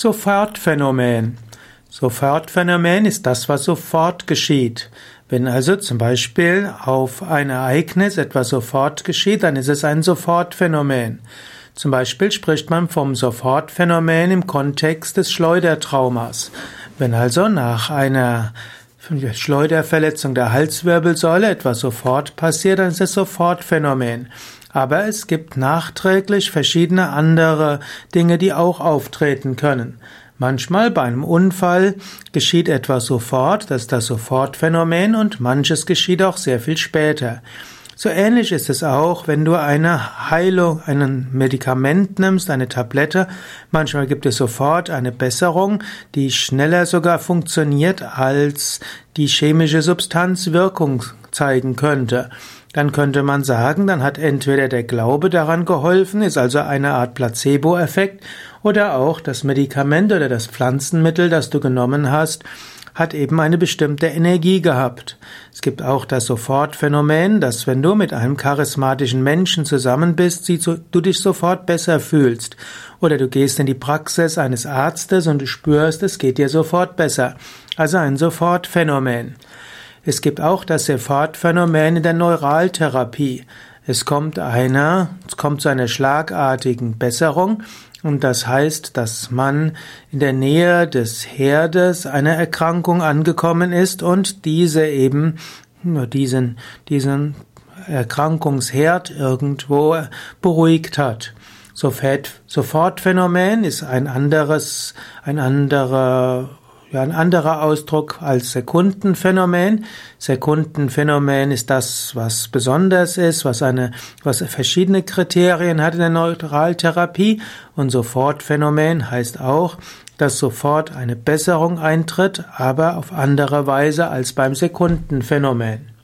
Sofortphänomen. Sofortphänomen ist das, was sofort geschieht. Wenn also zum Beispiel auf ein Ereignis etwas sofort geschieht, dann ist es ein Sofortphänomen. Zum Beispiel spricht man vom Sofortphänomen im Kontext des Schleudertraumas. Wenn also nach einer Schleuderverletzung der Halswirbelsäule etwas sofort passiert, dann ist es Sofortphänomen. Aber es gibt nachträglich verschiedene andere Dinge, die auch auftreten können. Manchmal bei einem Unfall geschieht etwas sofort, das ist das Sofortphänomen, und manches geschieht auch sehr viel später. So ähnlich ist es auch, wenn du eine Heilung, ein Medikament nimmst, eine Tablette. Manchmal gibt es sofort eine Besserung, die schneller sogar funktioniert, als die chemische Substanz Wirkung zeigen könnte. Dann könnte man sagen, dann hat entweder der Glaube daran geholfen, ist also eine Art Placebo-Effekt, oder auch das Medikament oder das Pflanzenmittel, das du genommen hast, hat eben eine bestimmte Energie gehabt. Es gibt auch das Sofortphänomen, dass wenn du mit einem charismatischen Menschen zusammen bist, du dich sofort besser fühlst. Oder du gehst in die Praxis eines Arztes und du spürst, es geht dir sofort besser. Also ein Sofortphänomen. Es gibt auch das Sofortphänomen in der Neuraltherapie. Es kommt einer, es kommt zu einer schlagartigen Besserung und das heißt, dass man in der Nähe des Herdes einer Erkrankung angekommen ist und diese eben nur diesen, diesen Erkrankungsherd irgendwo beruhigt hat. Sofortphänomen ist ein anderes, ein anderer ja, ein anderer Ausdruck als Sekundenphänomen. Sekundenphänomen ist das, was besonders ist, was eine, was verschiedene Kriterien hat in der Neutraltherapie. Und Sofortphänomen heißt auch, dass sofort eine Besserung eintritt, aber auf andere Weise als beim Sekundenphänomen.